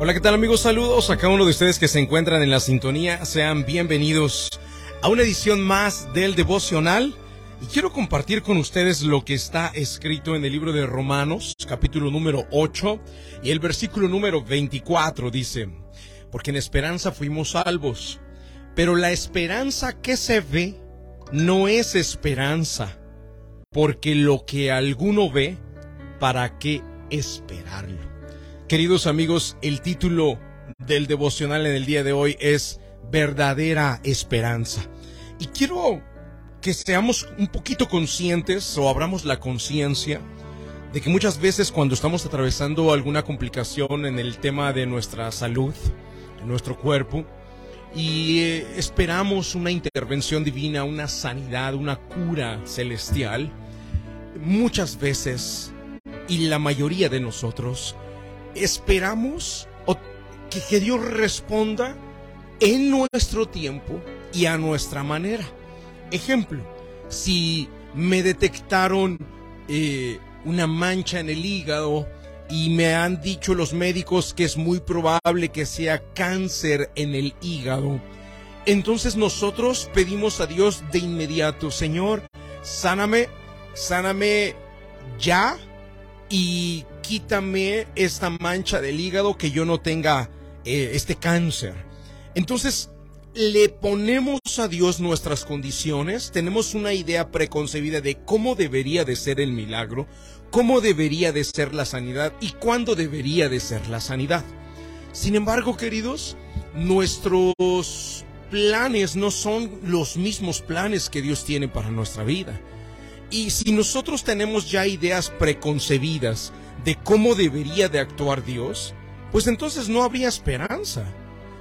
Hola, ¿qué tal amigos? Saludos a cada uno de ustedes que se encuentran en la sintonía. Sean bienvenidos a una edición más del devocional. Y quiero compartir con ustedes lo que está escrito en el libro de Romanos, capítulo número 8, y el versículo número 24 dice, porque en esperanza fuimos salvos, pero la esperanza que se ve no es esperanza, porque lo que alguno ve, ¿para qué esperarlo? Queridos amigos, el título del devocional en el día de hoy es Verdadera Esperanza. Y quiero que seamos un poquito conscientes o abramos la conciencia de que muchas veces cuando estamos atravesando alguna complicación en el tema de nuestra salud, en nuestro cuerpo, y eh, esperamos una intervención divina, una sanidad, una cura celestial, muchas veces, y la mayoría de nosotros, esperamos que, que Dios responda en nuestro tiempo y a nuestra manera. Ejemplo, si me detectaron eh, una mancha en el hígado y me han dicho los médicos que es muy probable que sea cáncer en el hígado, entonces nosotros pedimos a Dios de inmediato, Señor, sáname, sáname ya y quítame esta mancha del hígado que yo no tenga eh, este cáncer. Entonces, le ponemos a Dios nuestras condiciones, tenemos una idea preconcebida de cómo debería de ser el milagro, cómo debería de ser la sanidad y cuándo debería de ser la sanidad. Sin embargo, queridos, nuestros planes no son los mismos planes que Dios tiene para nuestra vida. Y si nosotros tenemos ya ideas preconcebidas de cómo debería de actuar Dios, pues entonces no habría esperanza.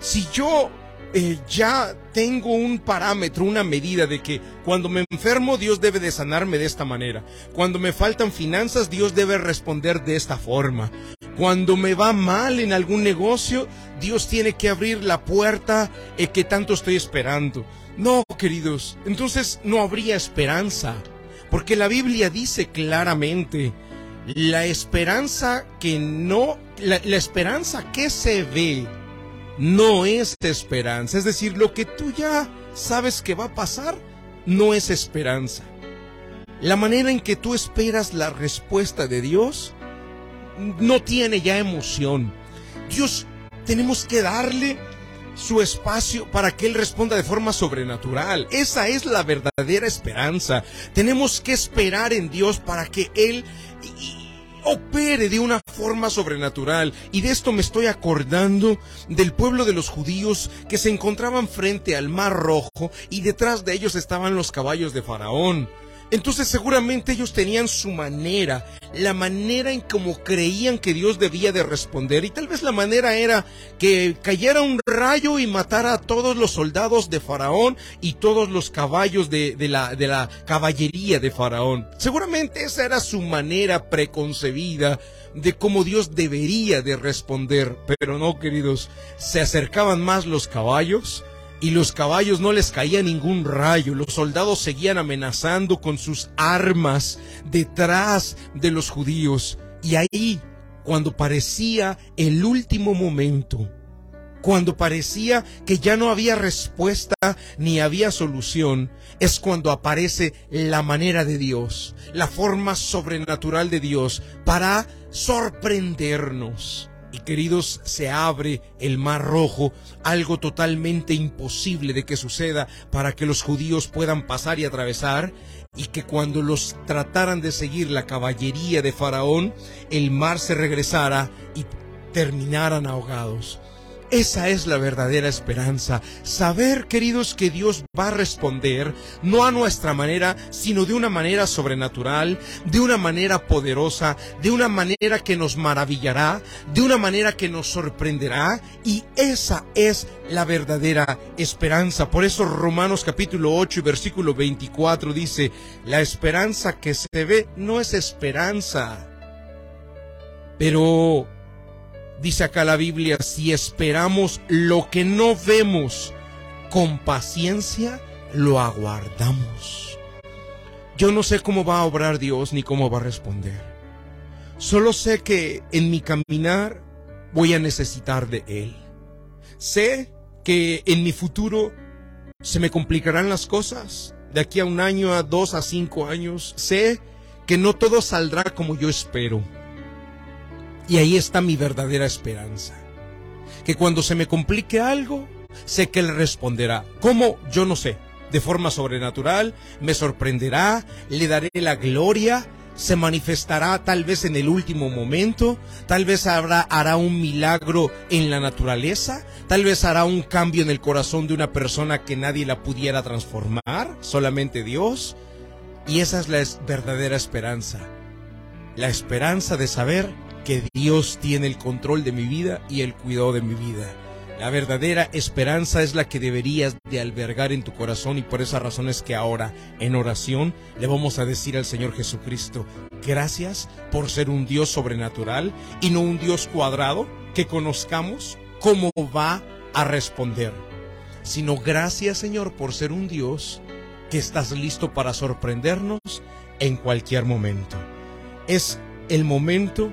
Si yo eh, ya tengo un parámetro, una medida de que cuando me enfermo Dios debe de sanarme de esta manera, cuando me faltan finanzas Dios debe responder de esta forma, cuando me va mal en algún negocio Dios tiene que abrir la puerta eh, que tanto estoy esperando. No, queridos, entonces no habría esperanza, porque la Biblia dice claramente, la esperanza que no, la, esperanza que se ve no es esperanza. Es decir, lo que tú ya sabes que va a pasar no es esperanza. La manera en que tú esperas la respuesta de Dios no tiene ya emoción. Dios tenemos que darle su espacio para que Él responda de forma sobrenatural. Esa es la verdadera esperanza. Tenemos que esperar en Dios para que Él opere de una forma sobrenatural. Y de esto me estoy acordando del pueblo de los judíos que se encontraban frente al mar rojo y detrás de ellos estaban los caballos de Faraón. Entonces seguramente ellos tenían su manera, la manera en cómo creían que Dios debía de responder y tal vez la manera era que cayera un rayo y matara a todos los soldados de Faraón y todos los caballos de, la, de la caballería de Faraón. Seguramente esa era su manera preconcebida de cómo Dios debería de responder, pero no queridos, se acercaban más los caballos y los caballos no les caía ningún rayo, los soldados seguían amenazando con sus armas detrás de los judíos. Y ahí, cuando parecía el último momento, cuando parecía que ya no había respuesta ni había solución, es cuando aparece la manera de Dios, la forma sobrenatural de Dios para sorprendernos y queridos, se abre el mar rojo, algo totalmente imposible de que suceda para que los judíos puedan pasar y atravesar, y que cuando los trataran de seguir la caballería de Faraón, el mar se regresara y terminaran ahogados. Esa es la verdadera esperanza. Saber, queridos, que Dios va a responder, no a nuestra manera, sino de una manera sobrenatural, de una manera poderosa, de una manera que nos maravillará, de una manera que nos sorprenderá. Y esa es la verdadera esperanza. Por eso Romanos capítulo 8 y versículo 24 dice, la esperanza que se ve no es esperanza. Pero Dice acá la Biblia, si esperamos lo que no vemos, con paciencia lo aguardamos. Yo no sé cómo va a obrar Dios ni cómo va a responder. Solo sé que en mi caminar voy a necesitar de Él. Sé que en mi futuro se me complicarán las cosas. De aquí a un año, a dos, a cinco años. Sé que no todo saldrá como yo espero. Y ahí está mi verdadera esperanza. Que cuando se me complique algo, sé que Él responderá. ¿Cómo? Yo no sé. De forma sobrenatural, me sorprenderá, le daré la gloria, se manifestará tal vez en el último momento, tal vez habrá, hará un milagro en la naturaleza, tal vez hará un cambio en el corazón de una persona que nadie la pudiera transformar, solamente Dios. Y esa es la verdadera esperanza, la esperanza de saber que Dios tiene el control de mi vida y el cuidado de mi vida. La verdadera esperanza es la que deberías de albergar en tu corazón y por esa razón es que ahora en oración le vamos a decir al Señor Jesucristo, gracias por ser un Dios sobrenatural y no un Dios cuadrado que conozcamos cómo va a responder, sino gracias Señor por ser un Dios que estás listo para sorprendernos en cualquier momento. Es el momento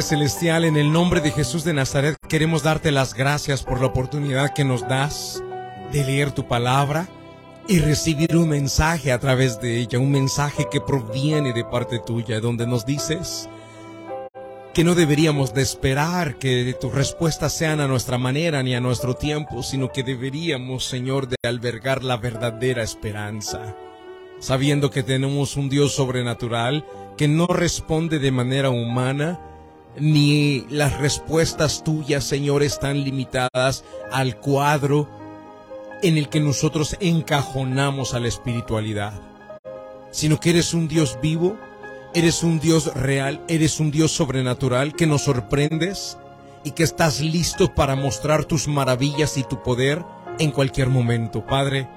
Padre Celestial, en el nombre de Jesús de Nazaret, queremos darte las gracias por la oportunidad que nos das de leer tu palabra y recibir un mensaje a través de ella, un mensaje que proviene de parte tuya, donde nos dices que no deberíamos de esperar que tus respuestas sean a nuestra manera ni a nuestro tiempo, sino que deberíamos, Señor, de albergar la verdadera esperanza, sabiendo que tenemos un Dios sobrenatural que no responde de manera humana, ni las respuestas tuyas, Señor, están limitadas al cuadro en el que nosotros encajonamos a la espiritualidad, sino que eres un Dios vivo, eres un Dios real, eres un Dios sobrenatural que nos sorprendes y que estás listo para mostrar tus maravillas y tu poder en cualquier momento. Padre,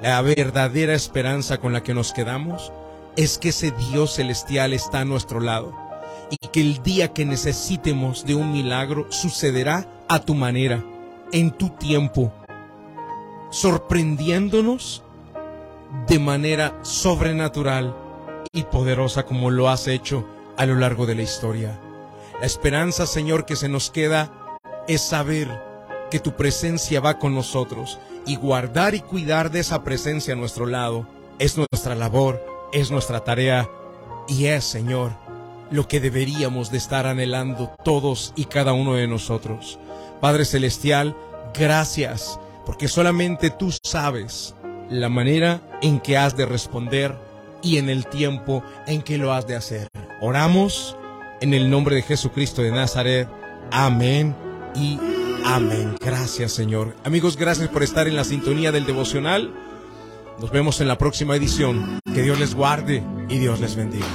la verdadera esperanza con la que nos quedamos es que ese Dios celestial está a nuestro lado y que el día que necesitemos de un milagro sucederá a tu manera, en tu tiempo, sorprendiéndonos de manera sobrenatural y poderosa como lo has hecho a lo largo de la historia. La esperanza, Señor, que se nos queda es saber que tu presencia va con nosotros y guardar y cuidar de esa presencia a nuestro lado es nuestra labor, es nuestra tarea y es, Señor, lo que deberíamos de estar anhelando todos y cada uno de nosotros. Padre Celestial, gracias, porque solamente tú sabes la manera en que has de responder y en el tiempo en que lo has de hacer. Oramos en el nombre de Jesucristo de Nazaret. Amén y amén. Gracias Señor. Amigos, gracias por estar en la sintonía del devocional. Nos vemos en la próxima edición. Que Dios les guarde y Dios les bendiga.